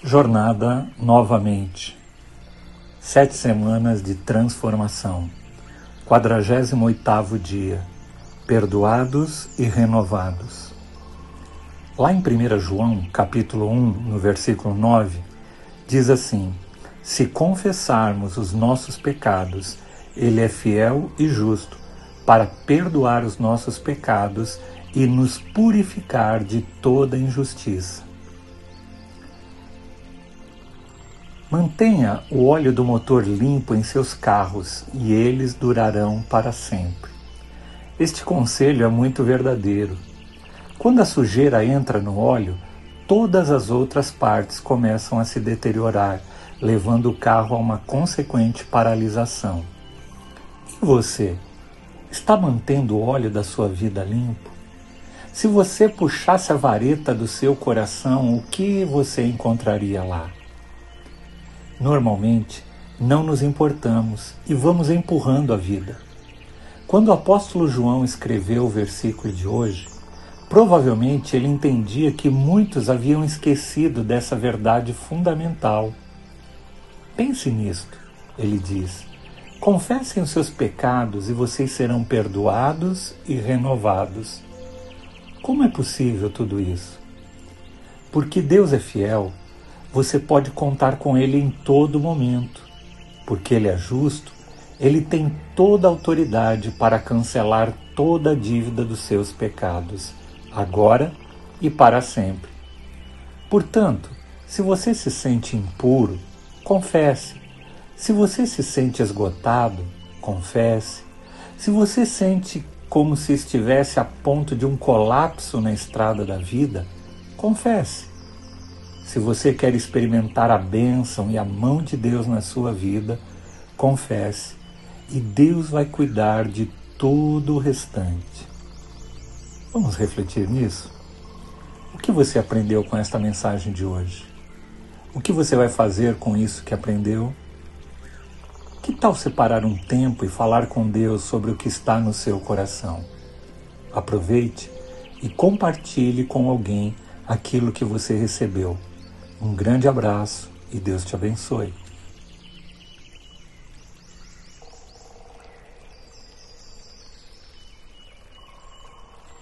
Jornada novamente. Sete semanas de transformação. 48 dia. Perdoados e renovados. Lá em 1 João, capítulo 1, no versículo 9, diz assim: Se confessarmos os nossos pecados, ele é fiel e justo para perdoar os nossos pecados e nos purificar de toda injustiça. Mantenha o óleo do motor limpo em seus carros e eles durarão para sempre. Este conselho é muito verdadeiro. Quando a sujeira entra no óleo, todas as outras partes começam a se deteriorar, levando o carro a uma consequente paralisação. E você? Está mantendo o óleo da sua vida limpo? Se você puxasse a vareta do seu coração, o que você encontraria lá? Normalmente, não nos importamos e vamos empurrando a vida. Quando o apóstolo João escreveu o versículo de hoje, provavelmente ele entendia que muitos haviam esquecido dessa verdade fundamental. Pense nisto, ele diz. Confessem os seus pecados e vocês serão perdoados e renovados. Como é possível tudo isso? Porque Deus é fiel, você pode contar com Ele em todo momento. Porque Ele é justo, Ele tem toda a autoridade para cancelar toda a dívida dos seus pecados, agora e para sempre. Portanto, se você se sente impuro, confesse. Se você se sente esgotado, confesse. Se você sente como se estivesse a ponto de um colapso na estrada da vida, confesse. Se você quer experimentar a bênção e a mão de Deus na sua vida, confesse e Deus vai cuidar de todo o restante. Vamos refletir nisso? O que você aprendeu com esta mensagem de hoje? O que você vai fazer com isso que aprendeu? Que tal separar um tempo e falar com Deus sobre o que está no seu coração? Aproveite e compartilhe com alguém aquilo que você recebeu um grande abraço e Deus te abençoe.